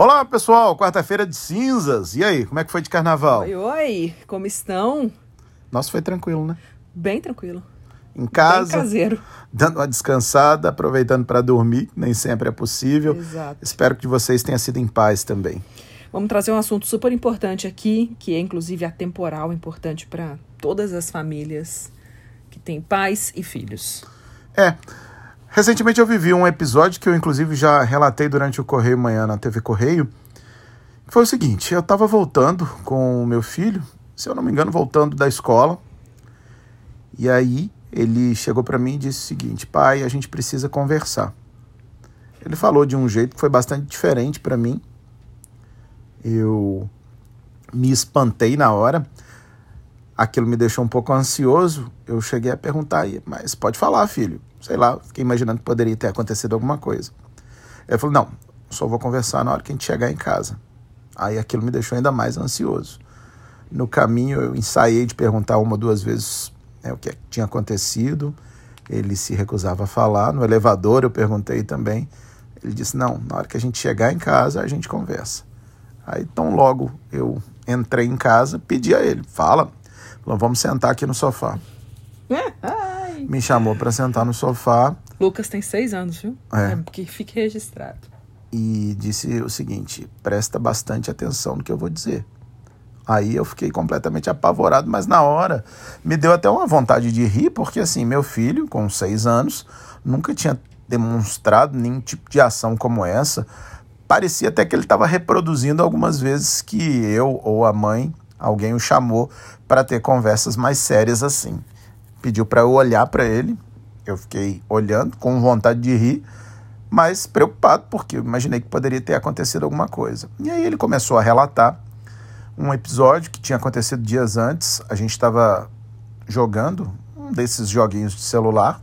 Olá, pessoal! Quarta-feira de cinzas. E aí, como é que foi de carnaval? Oi, oi, como estão? Nossa, foi tranquilo, né? Bem tranquilo. Em casa, Bem caseiro. dando uma descansada, aproveitando para dormir, nem sempre é possível. Exato. Espero que vocês tenham sido em paz também. Vamos trazer um assunto super importante aqui, que é inclusive atemporal, importante para todas as famílias que têm pais e filhos. É. Recentemente eu vivi um episódio que eu, inclusive, já relatei durante o Correio Manhã na TV Correio. Foi o seguinte: eu estava voltando com o meu filho, se eu não me engano, voltando da escola. E aí ele chegou para mim e disse o seguinte: pai, a gente precisa conversar. Ele falou de um jeito que foi bastante diferente para mim. Eu me espantei na hora. Aquilo me deixou um pouco ansioso. Eu cheguei a perguntar, mas pode falar, filho. Sei lá, fiquei imaginando que poderia ter acontecido alguma coisa. Ele falou: não, só vou conversar na hora que a gente chegar em casa. Aí aquilo me deixou ainda mais ansioso. No caminho, eu ensaiei de perguntar uma ou duas vezes né, o que tinha acontecido. Ele se recusava a falar. No elevador, eu perguntei também. Ele disse: não, na hora que a gente chegar em casa, a gente conversa. Aí, tão logo eu entrei em casa, pedi a ele: fala, falou, vamos sentar aqui no sofá. Me chamou para sentar no sofá Lucas tem seis anos, viu? É. que fique registrado. e disse o seguinte: presta bastante atenção no que eu vou dizer. Aí eu fiquei completamente apavorado, mas na hora me deu até uma vontade de rir, porque assim, meu filho, com seis anos, nunca tinha demonstrado nenhum tipo de ação como essa. Parecia até que ele estava reproduzindo algumas vezes que eu ou a mãe, alguém o chamou para ter conversas mais sérias assim. Pediu para eu olhar para ele, eu fiquei olhando com vontade de rir, mas preocupado porque eu imaginei que poderia ter acontecido alguma coisa. E aí ele começou a relatar um episódio que tinha acontecido dias antes. A gente estava jogando um desses joguinhos de celular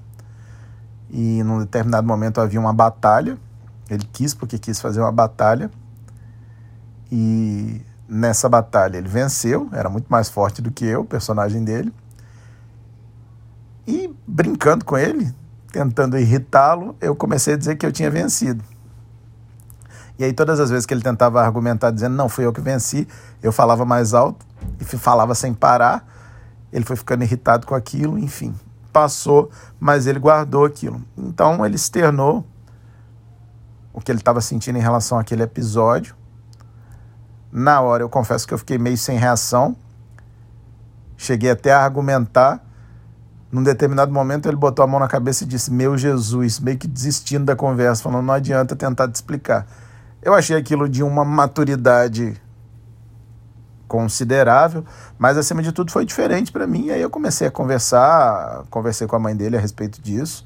e num determinado momento havia uma batalha. Ele quis porque quis fazer uma batalha e nessa batalha ele venceu, era muito mais forte do que eu, o personagem dele. E brincando com ele, tentando irritá-lo, eu comecei a dizer que eu tinha vencido. E aí todas as vezes que ele tentava argumentar dizendo não, fui eu que venci, eu falava mais alto e falava sem parar. Ele foi ficando irritado com aquilo, enfim. Passou, mas ele guardou aquilo. Então ele externou o que ele estava sentindo em relação àquele episódio. Na hora eu confesso que eu fiquei meio sem reação. Cheguei até a argumentar. Num determinado momento ele botou a mão na cabeça e disse: Meu Jesus, meio que desistindo da conversa, falando: Não adianta tentar te explicar. Eu achei aquilo de uma maturidade considerável, mas acima de tudo foi diferente para mim. Aí eu comecei a conversar, conversei com a mãe dele a respeito disso.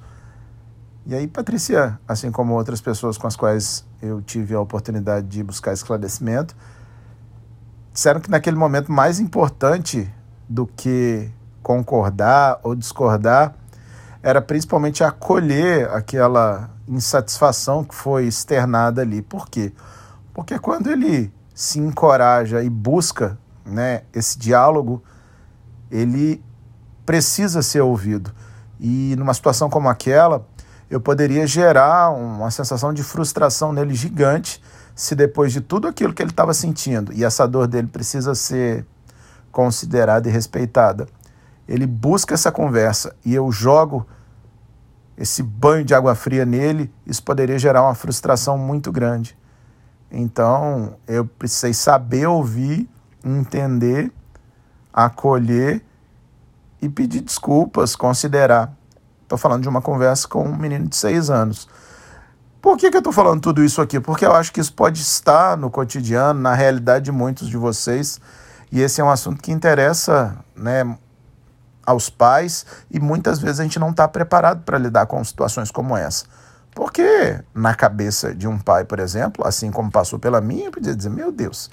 E aí Patrícia, assim como outras pessoas com as quais eu tive a oportunidade de buscar esclarecimento, disseram que naquele momento mais importante do que concordar ou discordar era principalmente acolher aquela insatisfação que foi externada ali. Por quê? Porque quando ele se encoraja e busca né, esse diálogo, ele precisa ser ouvido. E numa situação como aquela, eu poderia gerar uma sensação de frustração nele gigante se depois de tudo aquilo que ele estava sentindo, e essa dor dele precisa ser considerada e respeitada, ele busca essa conversa e eu jogo esse banho de água fria nele, isso poderia gerar uma frustração muito grande. Então, eu precisei saber ouvir, entender, acolher e pedir desculpas, considerar. Estou falando de uma conversa com um menino de seis anos. Por que, que eu estou falando tudo isso aqui? Porque eu acho que isso pode estar no cotidiano, na realidade de muitos de vocês, e esse é um assunto que interessa né, aos pais, e muitas vezes a gente não está preparado para lidar com situações como essa. Porque na cabeça de um pai, por exemplo, assim como passou pela minha, eu podia dizer, meu Deus,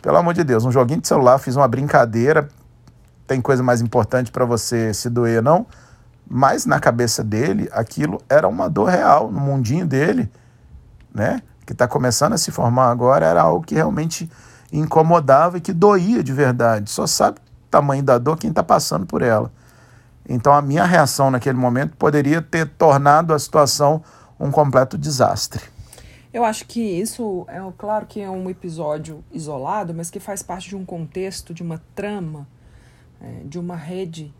pelo amor de Deus, um joguinho de celular, fiz uma brincadeira, tem coisa mais importante para você se doer, não? Mas na cabeça dele, aquilo era uma dor real, no mundinho dele, né? Que está começando a se formar agora, era algo que realmente incomodava e que doía de verdade. Só sabe tamanho da dor quem está passando por ela. Então a minha reação naquele momento poderia ter tornado a situação um completo desastre. Eu acho que isso é claro que é um episódio isolado, mas que faz parte de um contexto, de uma trama, é, de uma rede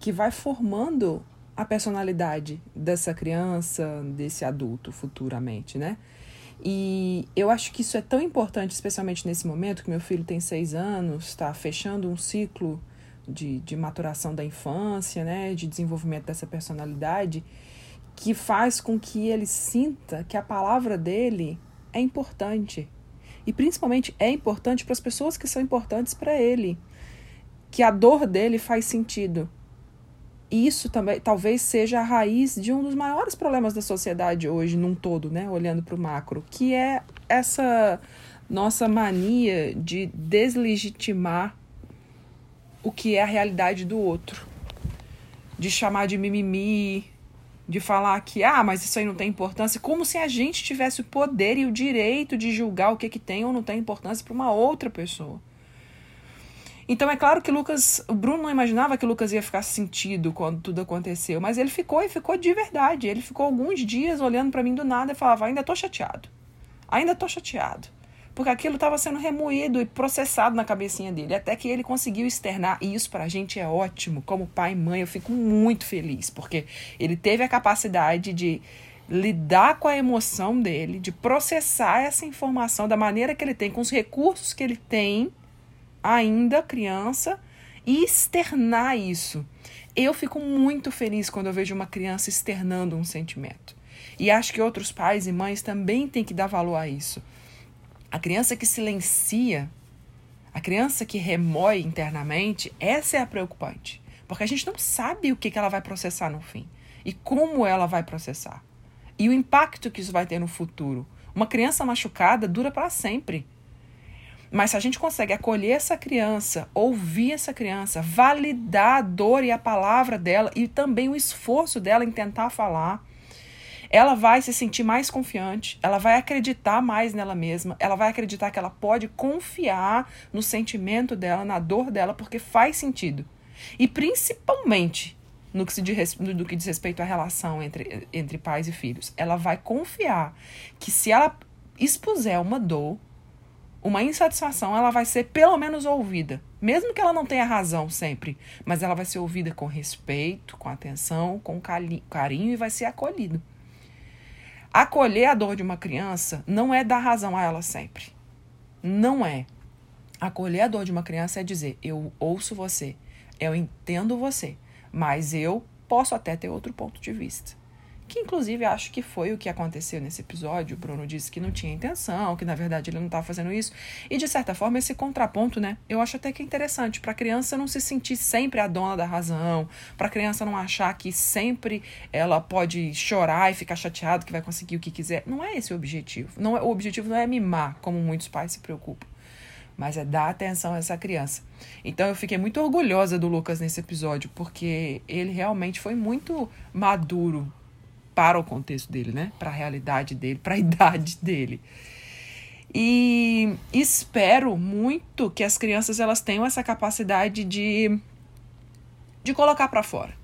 que vai formando a personalidade dessa criança, desse adulto futuramente, né? E eu acho que isso é tão importante, especialmente nesse momento que meu filho tem seis anos, está fechando um ciclo de, de maturação da infância, né, de desenvolvimento dessa personalidade que faz com que ele sinta que a palavra dele é importante. E principalmente é importante para as pessoas que são importantes para ele. Que a dor dele faz sentido. Isso também talvez seja a raiz de um dos maiores problemas da sociedade hoje, num todo, né? Olhando para o macro, que é essa nossa mania de deslegitimar o que é a realidade do outro. De chamar de mimimi, de falar que, ah, mas isso aí não tem importância, como se a gente tivesse o poder e o direito de julgar o que, que tem ou não tem importância para uma outra pessoa. Então é claro que Lucas, o Bruno não imaginava que Lucas ia ficar sentido quando tudo aconteceu, mas ele ficou e ficou de verdade. Ele ficou alguns dias olhando para mim do nada e falava: "Ainda tô chateado. Ainda tô chateado" porque aquilo estava sendo remoído e processado na cabecinha dele, até que ele conseguiu externar, e isso para a gente é ótimo, como pai e mãe, eu fico muito feliz, porque ele teve a capacidade de lidar com a emoção dele, de processar essa informação da maneira que ele tem, com os recursos que ele tem, ainda criança, e externar isso. Eu fico muito feliz quando eu vejo uma criança externando um sentimento. E acho que outros pais e mães também têm que dar valor a isso. A criança que silencia, a criança que remói internamente, essa é a preocupante. Porque a gente não sabe o que, ela vai processar no fim e como ela vai processar. E o impacto que isso vai ter no futuro. Uma criança machucada dura para sempre. Mas se a gente consegue acolher essa criança, ouvir essa criança, validar a dor e a palavra dela e também o esforço dela em tentar falar, ela vai se sentir mais confiante, ela vai acreditar mais nela mesma, ela vai acreditar que ela pode confiar no sentimento dela, na dor dela, porque faz sentido. E principalmente no que, se diz, no que diz respeito à relação entre, entre pais e filhos, ela vai confiar que se ela expuser uma dor, uma insatisfação, ela vai ser pelo menos ouvida. Mesmo que ela não tenha razão sempre, mas ela vai ser ouvida com respeito, com atenção, com carinho e vai ser acolhida. Acolher a dor de uma criança não é dar razão a ela sempre. Não é. Acolher a dor de uma criança é dizer: eu ouço você, eu entendo você, mas eu posso até ter outro ponto de vista que inclusive acho que foi o que aconteceu nesse episódio. O Bruno disse que não tinha intenção, que na verdade ele não estava fazendo isso. E de certa forma, esse contraponto, né? Eu acho até que é interessante para a criança não se sentir sempre a dona da razão, para a criança não achar que sempre ela pode chorar e ficar chateada que vai conseguir o que quiser. Não é esse o objetivo. Não é, o objetivo não é mimar, como muitos pais se preocupam mas é dar atenção a essa criança. Então eu fiquei muito orgulhosa do Lucas nesse episódio, porque ele realmente foi muito maduro para o contexto dele, né? Para a realidade dele, para a idade dele. E espero muito que as crianças elas tenham essa capacidade de de colocar para fora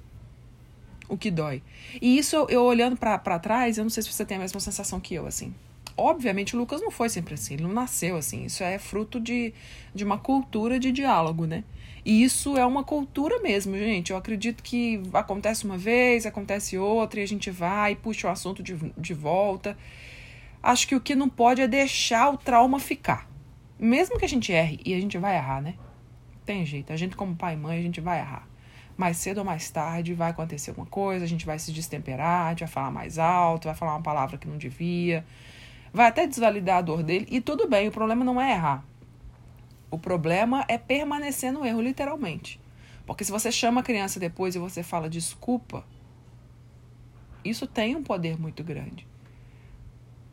o que dói. E isso eu olhando para trás, eu não sei se você tem a mesma sensação que eu assim. Obviamente o Lucas não foi sempre assim, ele não nasceu assim. Isso é fruto de, de uma cultura de diálogo, né? E isso é uma cultura mesmo, gente. Eu acredito que acontece uma vez, acontece outra, e a gente vai, puxa o assunto de, de volta. Acho que o que não pode é deixar o trauma ficar. Mesmo que a gente erre, e a gente vai errar, né? Tem jeito. A gente, como pai e mãe, a gente vai errar. Mais cedo ou mais tarde vai acontecer alguma coisa, a gente vai se destemperar, a gente vai falar mais alto, vai falar uma palavra que não devia, vai até desvalidar a dor dele, e tudo bem, o problema não é errar. O problema é permanecer no erro, literalmente. Porque se você chama a criança depois e você fala desculpa, isso tem um poder muito grande.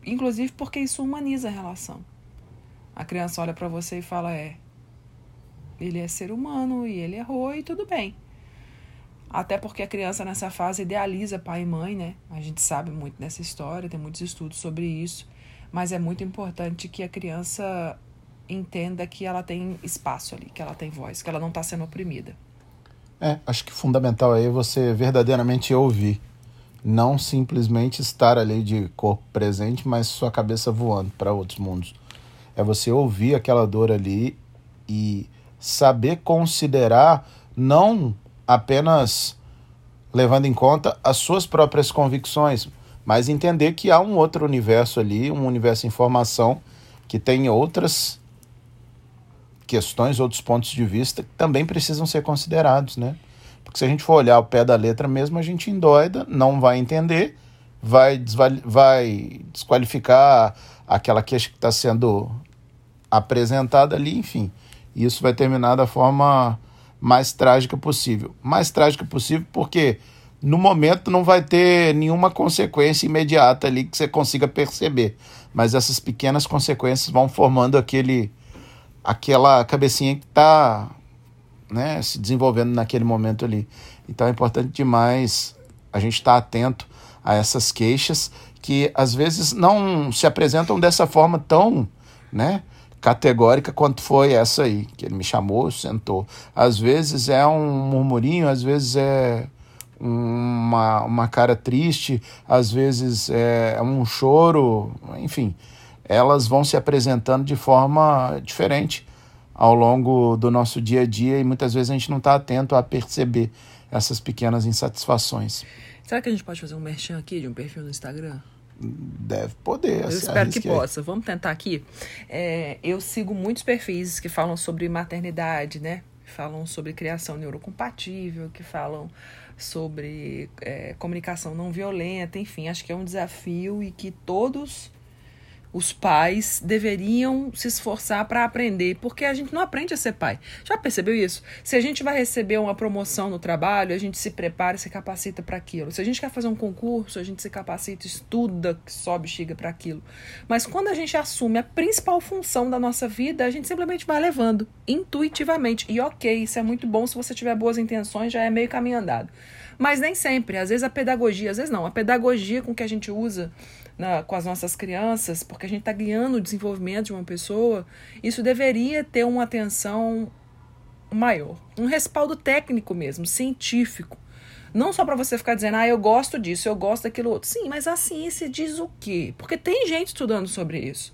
Inclusive porque isso humaniza a relação. A criança olha para você e fala: é, ele é ser humano e ele errou e tudo bem. Até porque a criança nessa fase idealiza pai e mãe, né? A gente sabe muito dessa história, tem muitos estudos sobre isso. Mas é muito importante que a criança entenda que ela tem espaço ali, que ela tem voz, que ela não está sendo oprimida. É, acho que fundamental aí é você verdadeiramente ouvir. não simplesmente estar ali de corpo presente, mas sua cabeça voando para outros mundos. É você ouvir aquela dor ali e saber considerar não apenas levando em conta as suas próprias convicções, mas entender que há um outro universo ali, um universo de informação que tem outras questões, outros pontos de vista que também precisam ser considerados, né? Porque se a gente for olhar o pé da letra mesmo, a gente endoida, não vai entender, vai, vai desqualificar aquela queixa que está sendo apresentada ali, enfim. Isso vai terminar da forma mais trágica possível. Mais trágica possível porque no momento não vai ter nenhuma consequência imediata ali que você consiga perceber, mas essas pequenas consequências vão formando aquele aquela cabecinha que está né, se desenvolvendo naquele momento ali. Então é importante demais a gente estar tá atento a essas queixas que às vezes não se apresentam dessa forma tão, né, categórica quanto foi essa aí, que ele me chamou, sentou. Às vezes é um murmurinho, às vezes é uma, uma cara triste, às vezes é um choro, enfim, elas vão se apresentando de forma diferente ao longo do nosso dia a dia e muitas vezes a gente não está atento a perceber essas pequenas insatisfações. Será que a gente pode fazer um merchan aqui de um perfil no Instagram? Deve poder. Eu espero que possa. Vamos tentar aqui. É, eu sigo muitos perfis que falam sobre maternidade, né? Falam sobre criação neurocompatível, que falam sobre é, comunicação não violenta, enfim, acho que é um desafio e que todos os pais deveriam se esforçar para aprender, porque a gente não aprende a ser pai. Já percebeu isso? Se a gente vai receber uma promoção no trabalho, a gente se prepara e se capacita para aquilo. Se a gente quer fazer um concurso, a gente se capacita, estuda, sobe, chega para aquilo. Mas quando a gente assume a principal função da nossa vida, a gente simplesmente vai levando intuitivamente. E ok, isso é muito bom se você tiver boas intenções, já é meio caminho andado. Mas nem sempre. Às vezes a pedagogia, às vezes não, a pedagogia com que a gente usa na, com as nossas crianças, porque a gente está guiando o desenvolvimento de uma pessoa, isso deveria ter uma atenção maior. Um respaldo técnico mesmo, científico. Não só para você ficar dizendo, ah, eu gosto disso, eu gosto daquilo outro. Sim, mas a ciência diz o quê? Porque tem gente estudando sobre isso.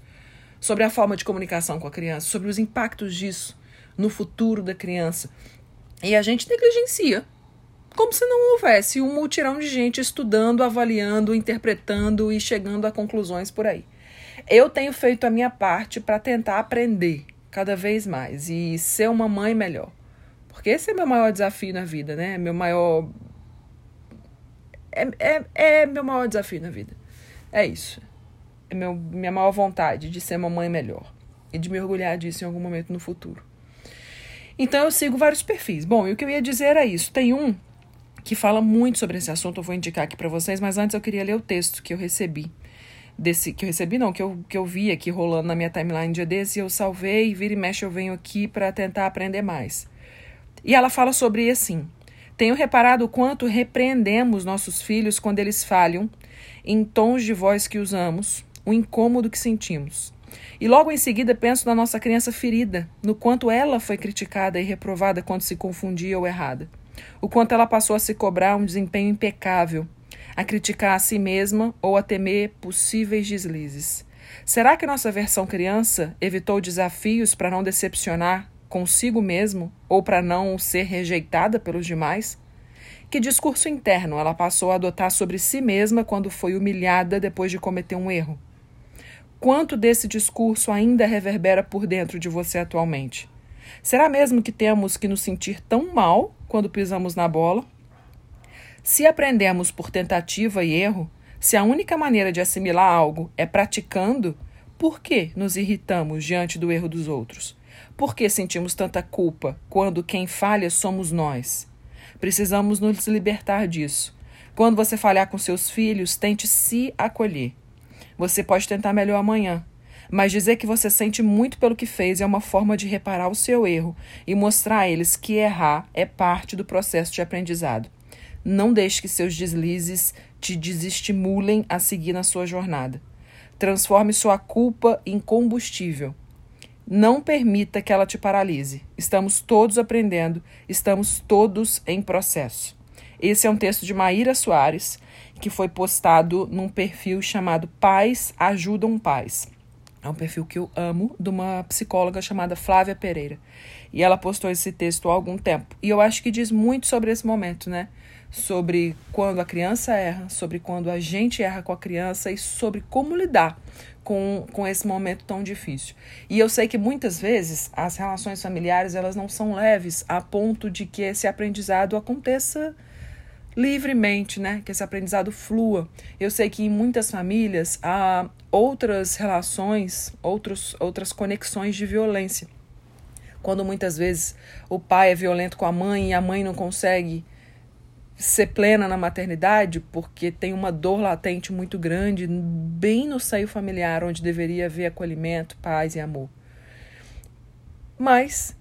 Sobre a forma de comunicação com a criança, sobre os impactos disso no futuro da criança. E a gente negligencia como se não houvesse um multirão de gente estudando, avaliando, interpretando e chegando a conclusões por aí. Eu tenho feito a minha parte para tentar aprender cada vez mais e ser uma mãe melhor. Porque esse é meu maior desafio na vida, né? Meu maior. É, é, é meu maior desafio na vida. É isso. É meu, minha maior vontade de ser uma mãe melhor e de me orgulhar disso em algum momento no futuro. Então eu sigo vários perfis. Bom, e o que eu ia dizer era isso. Tem um que fala muito sobre esse assunto, eu vou indicar aqui para vocês, mas antes eu queria ler o texto que eu recebi. Desse, que eu recebi, não, que eu, que eu vi aqui rolando na minha timeline dia desse, e eu salvei, vira e mexe eu venho aqui para tentar aprender mais. E ela fala sobre assim: Tenho reparado o quanto repreendemos nossos filhos quando eles falham, em tons de voz que usamos, o incômodo que sentimos. E logo em seguida penso na nossa criança ferida, no quanto ela foi criticada e reprovada quando se confundia ou errada o quanto ela passou a se cobrar um desempenho impecável, a criticar a si mesma ou a temer possíveis deslizes. Será que nossa versão criança evitou desafios para não decepcionar consigo mesmo ou para não ser rejeitada pelos demais? Que discurso interno ela passou a adotar sobre si mesma quando foi humilhada depois de cometer um erro? Quanto desse discurso ainda reverbera por dentro de você atualmente? Será mesmo que temos que nos sentir tão mal quando pisamos na bola? Se aprendemos por tentativa e erro, se a única maneira de assimilar algo é praticando, por que nos irritamos diante do erro dos outros? Por que sentimos tanta culpa quando quem falha somos nós? Precisamos nos libertar disso. Quando você falhar com seus filhos, tente se acolher. Você pode tentar melhor amanhã, mas dizer que você sente muito pelo que fez é uma forma de reparar o seu erro e mostrar a eles que errar é parte do processo de aprendizado. Não deixe que seus deslizes te desestimulem a seguir na sua jornada. Transforme sua culpa em combustível. Não permita que ela te paralise. Estamos todos aprendendo, estamos todos em processo. Esse é um texto de Maíra Soares, que foi postado num perfil chamado Pais Ajudam Pais. É um perfil que eu amo, de uma psicóloga chamada Flávia Pereira. E ela postou esse texto há algum tempo. E eu acho que diz muito sobre esse momento, né? Sobre quando a criança erra, sobre quando a gente erra com a criança e sobre como lidar com, com esse momento tão difícil. E eu sei que muitas vezes as relações familiares elas não são leves a ponto de que esse aprendizado aconteça livremente, né? Que esse aprendizado flua. Eu sei que em muitas famílias há outras relações, outros, outras conexões de violência. Quando muitas vezes o pai é violento com a mãe e a mãe não consegue ser plena na maternidade porque tem uma dor latente muito grande bem no seio familiar onde deveria haver acolhimento, paz e amor. Mas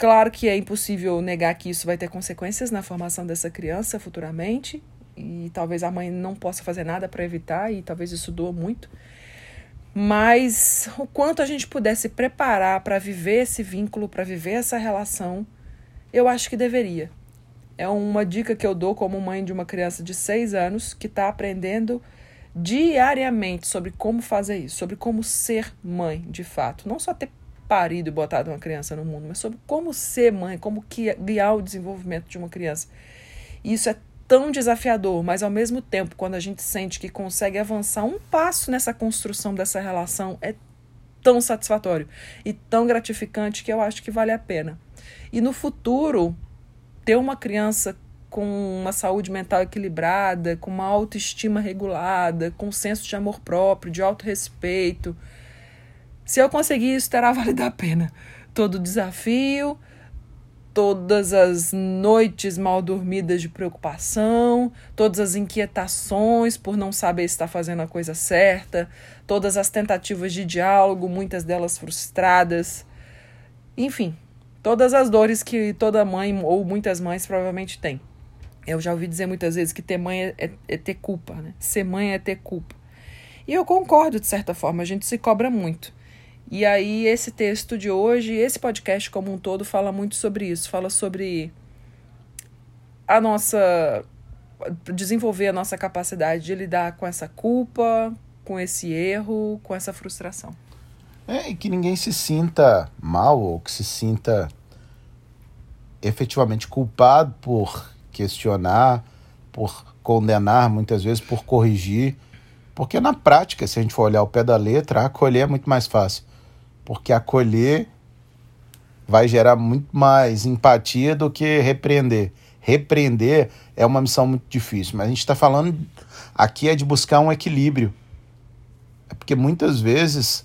claro que é impossível negar que isso vai ter consequências na formação dessa criança futuramente e talvez a mãe não possa fazer nada para evitar e talvez isso doa muito. Mas o quanto a gente pudesse preparar para viver esse vínculo, para viver essa relação, eu acho que deveria é uma dica que eu dou como mãe de uma criança de 6 anos que está aprendendo diariamente sobre como fazer isso, sobre como ser mãe de fato. Não só ter parido e botado uma criança no mundo, mas sobre como ser mãe, como guiar o desenvolvimento de uma criança. E isso é tão desafiador, mas ao mesmo tempo, quando a gente sente que consegue avançar um passo nessa construção dessa relação, é tão satisfatório e tão gratificante que eu acho que vale a pena. E no futuro, ter uma criança com uma saúde mental equilibrada, com uma autoestima regulada, com um senso de amor próprio, de autorrespeito. Se eu conseguir isso, terá valido a pena. Todo desafio, todas as noites mal dormidas de preocupação, todas as inquietações por não saber se está fazendo a coisa certa, todas as tentativas de diálogo, muitas delas frustradas. Enfim, Todas as dores que toda mãe ou muitas mães provavelmente têm. Eu já ouvi dizer muitas vezes que ter mãe é, é, é ter culpa, né? Ser mãe é ter culpa. E eu concordo, de certa forma, a gente se cobra muito. E aí, esse texto de hoje, esse podcast como um todo, fala muito sobre isso. Fala sobre a nossa. desenvolver a nossa capacidade de lidar com essa culpa, com esse erro, com essa frustração. É, e que ninguém se sinta mal ou que se sinta efetivamente culpado por questionar, por condenar, muitas vezes por corrigir. Porque na prática, se a gente for olhar o pé da letra, acolher é muito mais fácil. Porque acolher vai gerar muito mais empatia do que repreender. Repreender é uma missão muito difícil, mas a gente está falando aqui é de buscar um equilíbrio. É porque muitas vezes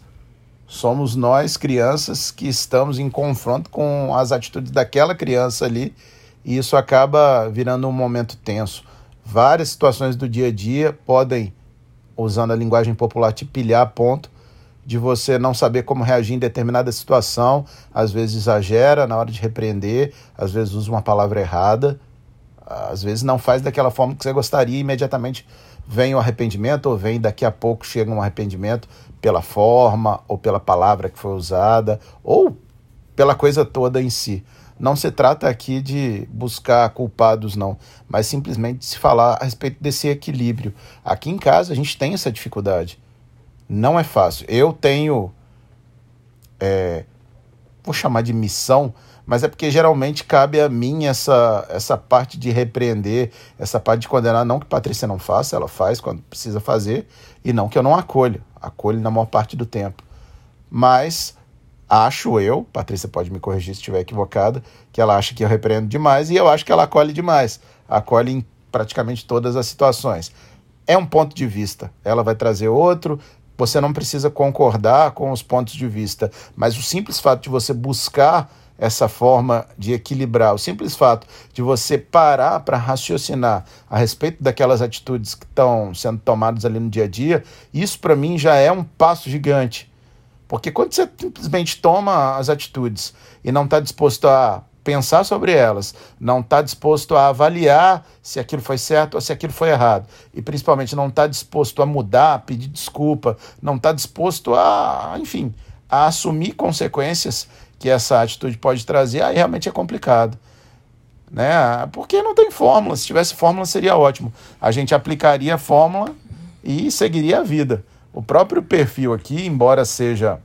Somos nós, crianças, que estamos em confronto com as atitudes daquela criança ali, e isso acaba virando um momento tenso. Várias situações do dia a dia podem, usando a linguagem popular, te pilhar a ponto de você não saber como reagir em determinada situação, às vezes exagera na hora de repreender, às vezes usa uma palavra errada, às vezes não faz daquela forma que você gostaria e imediatamente vem o arrependimento ou vem daqui a pouco chega um arrependimento pela forma ou pela palavra que foi usada ou pela coisa toda em si. Não se trata aqui de buscar culpados, não, mas simplesmente de se falar a respeito desse equilíbrio. Aqui em casa a gente tem essa dificuldade. Não é fácil. Eu tenho. É, vou chamar de missão, mas é porque geralmente cabe a mim essa, essa parte de repreender, essa parte de condenar. Não que Patrícia não faça, ela faz quando precisa fazer, e não que eu não acolho. Acolho na maior parte do tempo. Mas acho eu, Patrícia pode me corrigir se estiver equivocada, que ela acha que eu repreendo demais e eu acho que ela acolhe demais. Acolhe em praticamente todas as situações. É um ponto de vista. Ela vai trazer outro, você não precisa concordar com os pontos de vista, mas o simples fato de você buscar essa forma de equilibrar. O simples fato de você parar para raciocinar a respeito daquelas atitudes que estão sendo tomadas ali no dia a dia, isso para mim já é um passo gigante. Porque quando você simplesmente toma as atitudes e não está disposto a pensar sobre elas, não está disposto a avaliar se aquilo foi certo ou se aquilo foi errado, e principalmente não está disposto a mudar, a pedir desculpa, não está disposto a, enfim, a assumir consequências que essa atitude pode trazer, aí realmente é complicado. Né? Porque não tem fórmula. Se tivesse fórmula, seria ótimo. A gente aplicaria a fórmula e seguiria a vida. O próprio perfil aqui, embora seja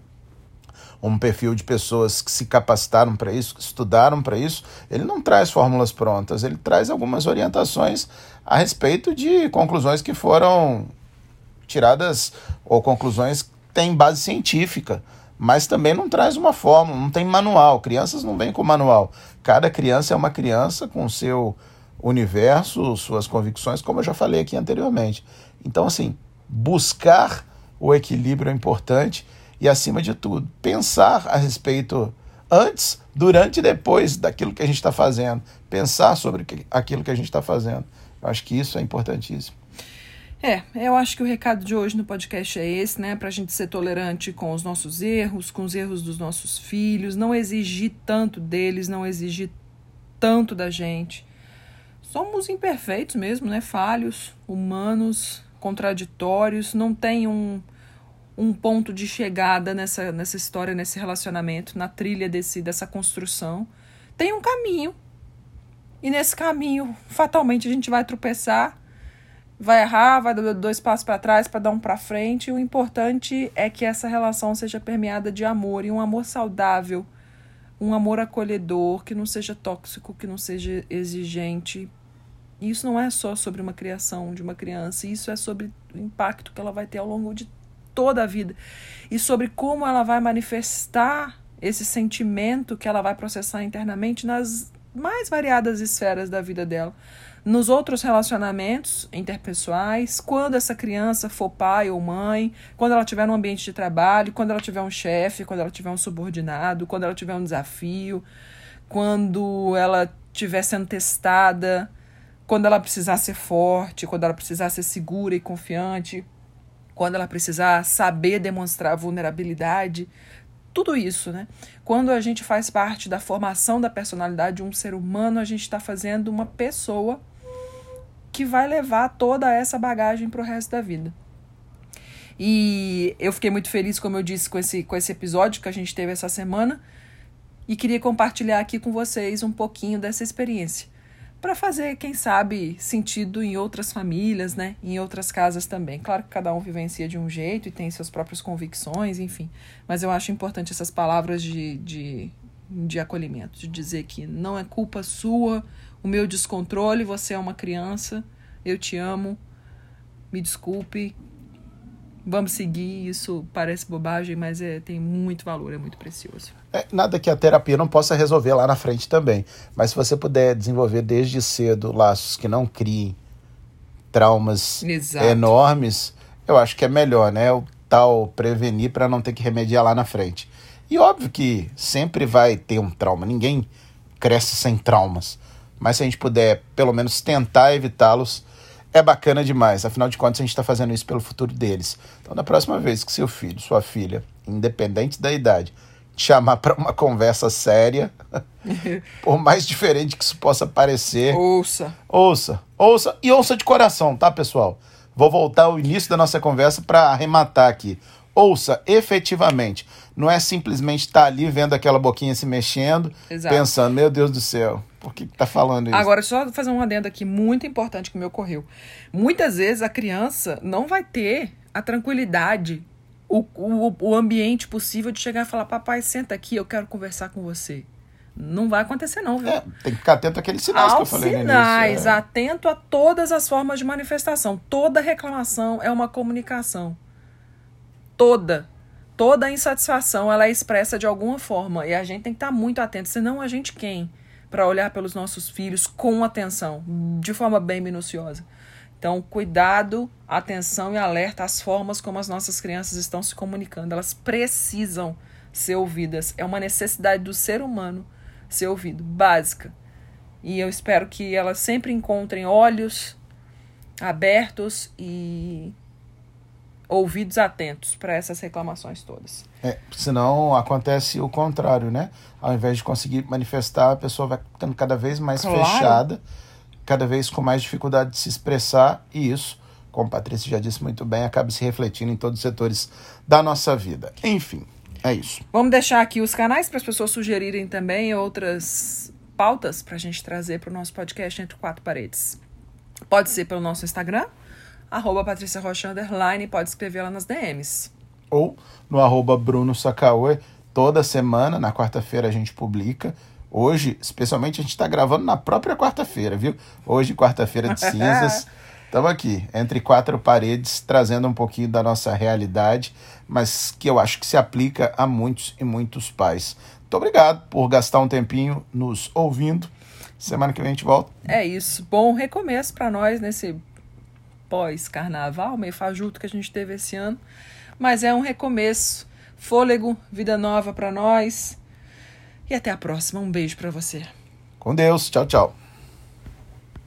um perfil de pessoas que se capacitaram para isso, que estudaram para isso, ele não traz fórmulas prontas, ele traz algumas orientações a respeito de conclusões que foram tiradas ou conclusões que têm base científica, mas também não traz uma fórmula, não tem manual. Crianças não vêm com manual. Cada criança é uma criança com seu universo, suas convicções, como eu já falei aqui anteriormente. Então, assim, buscar o equilíbrio é importante e, acima de tudo, pensar a respeito antes, durante e depois daquilo que a gente está fazendo. Pensar sobre aquilo que a gente está fazendo. Eu acho que isso é importantíssimo. É, eu acho que o recado de hoje no podcast é esse, né? Para a gente ser tolerante com os nossos erros, com os erros dos nossos filhos, não exigir tanto deles, não exigir tanto da gente. Somos imperfeitos mesmo, né? Falhos, humanos, contraditórios, não tem um, um ponto de chegada nessa, nessa história, nesse relacionamento, na trilha desse, dessa construção. Tem um caminho. E nesse caminho, fatalmente, a gente vai tropeçar, vai errar, vai dar dois passos para trás para dar um para frente. E o importante é que essa relação seja permeada de amor e um amor saudável, um amor acolhedor, que não seja tóxico, que não seja exigente. Isso não é só sobre uma criação de uma criança, isso é sobre o impacto que ela vai ter ao longo de toda a vida e sobre como ela vai manifestar esse sentimento que ela vai processar internamente nas mais variadas esferas da vida dela. Nos outros relacionamentos interpessoais, quando essa criança for pai ou mãe, quando ela tiver um ambiente de trabalho, quando ela tiver um chefe, quando ela tiver um subordinado, quando ela tiver um desafio, quando ela estiver sendo testada, quando ela precisar ser forte, quando ela precisar ser segura e confiante, quando ela precisar saber demonstrar vulnerabilidade, tudo isso, né? Quando a gente faz parte da formação da personalidade de um ser humano, a gente está fazendo uma pessoa que vai levar toda essa bagagem para o resto da vida. E eu fiquei muito feliz, como eu disse, com esse, com esse episódio que a gente teve essa semana e queria compartilhar aqui com vocês um pouquinho dessa experiência para fazer, quem sabe, sentido em outras famílias, né? Em outras casas também. Claro que cada um vivencia de um jeito e tem suas próprias convicções, enfim. Mas eu acho importante essas palavras de, de, de acolhimento, de dizer que não é culpa sua o meu descontrole, você é uma criança, eu te amo, me desculpe, vamos seguir. Isso parece bobagem, mas é, tem muito valor, é muito precioso. É, nada que a terapia não possa resolver lá na frente também. Mas se você puder desenvolver desde cedo laços que não criem traumas Exato. enormes, eu acho que é melhor, né? O tal prevenir para não ter que remediar lá na frente. E óbvio que sempre vai ter um trauma. Ninguém cresce sem traumas. Mas se a gente puder, pelo menos, tentar evitá-los, é bacana demais. Afinal de contas, a gente está fazendo isso pelo futuro deles. Então, da próxima vez que seu filho, sua filha, independente da idade, te chamar para uma conversa séria, por mais diferente que isso possa parecer. Ouça. Ouça. Ouça e ouça de coração, tá, pessoal? Vou voltar ao início da nossa conversa para arrematar aqui. Ouça efetivamente. Não é simplesmente estar tá ali vendo aquela boquinha se mexendo, Exato. pensando, meu Deus do céu, por que, tá falando isso? Agora, só fazer um adendo aqui muito importante que me ocorreu. Muitas vezes a criança não vai ter a tranquilidade, o, o, o ambiente possível de chegar e falar: Papai, senta aqui, eu quero conversar com você. Não vai acontecer, não, viu? É, tem que ficar atento àqueles sinais Aos que eu falei sinais, é. atento a todas as formas de manifestação. Toda reclamação é uma comunicação. Toda. Toda insatisfação ela é expressa de alguma forma. E a gente tem que estar muito atento, senão a gente quem? para olhar pelos nossos filhos com atenção, de forma bem minuciosa. Então, cuidado, atenção e alerta às formas como as nossas crianças estão se comunicando. Elas precisam ser ouvidas. É uma necessidade do ser humano ser ouvido, básica. E eu espero que elas sempre encontrem olhos abertos e ouvidos atentos para essas reclamações todas. É, senão acontece o contrário, né? Ao invés de conseguir manifestar, a pessoa vai ficando cada vez mais claro. fechada, cada vez com mais dificuldade de se expressar, e isso, como a Patrícia já disse muito bem, acaba se refletindo em todos os setores da nossa vida. Enfim, é isso. Vamos deixar aqui os canais para as pessoas sugerirem também outras pautas para a gente trazer para o nosso podcast Entre Quatro Paredes. Pode ser pelo nosso Instagram, arroba Patrícia Rocha Underline, pode escrever lá nas DMs. Ou no arroba Bruno Sacaue, toda semana, na quarta-feira a gente publica. Hoje, especialmente, a gente está gravando na própria quarta-feira, viu? Hoje, quarta-feira de cinzas. Estamos aqui, entre quatro paredes, trazendo um pouquinho da nossa realidade, mas que eu acho que se aplica a muitos e muitos pais. Muito obrigado por gastar um tempinho nos ouvindo. Semana que vem a gente volta. É isso. Bom recomeço para nós nesse pós-carnaval, meio fajuto que a gente teve esse ano. Mas é um recomeço. Fôlego, vida nova para nós. E até a próxima. Um beijo para você. Com Deus. Tchau, tchau.